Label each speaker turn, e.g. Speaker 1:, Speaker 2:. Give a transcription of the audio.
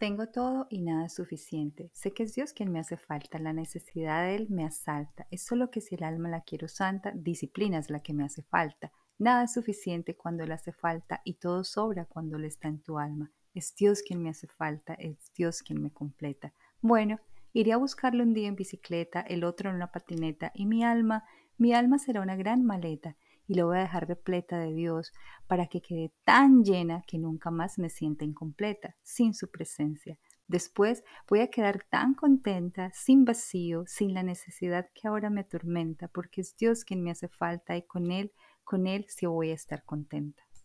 Speaker 1: Tengo todo y nada es suficiente. Sé que es Dios quien me hace falta, la necesidad de Él me asalta. Es solo que si el alma la quiero santa, disciplina es la que me hace falta. Nada es suficiente cuando le hace falta y todo sobra cuando le está en tu alma. Es Dios quien me hace falta, es Dios quien me completa. Bueno, iré a buscarlo un día en bicicleta, el otro en una patineta y mi alma, mi alma será una gran maleta y lo voy a dejar repleta de Dios para que quede tan llena que nunca más me sienta incompleta sin su presencia. Después voy a quedar tan contenta, sin vacío, sin la necesidad que ahora me atormenta, porque es Dios quien me hace falta y con Él, con Él sí voy a estar contenta.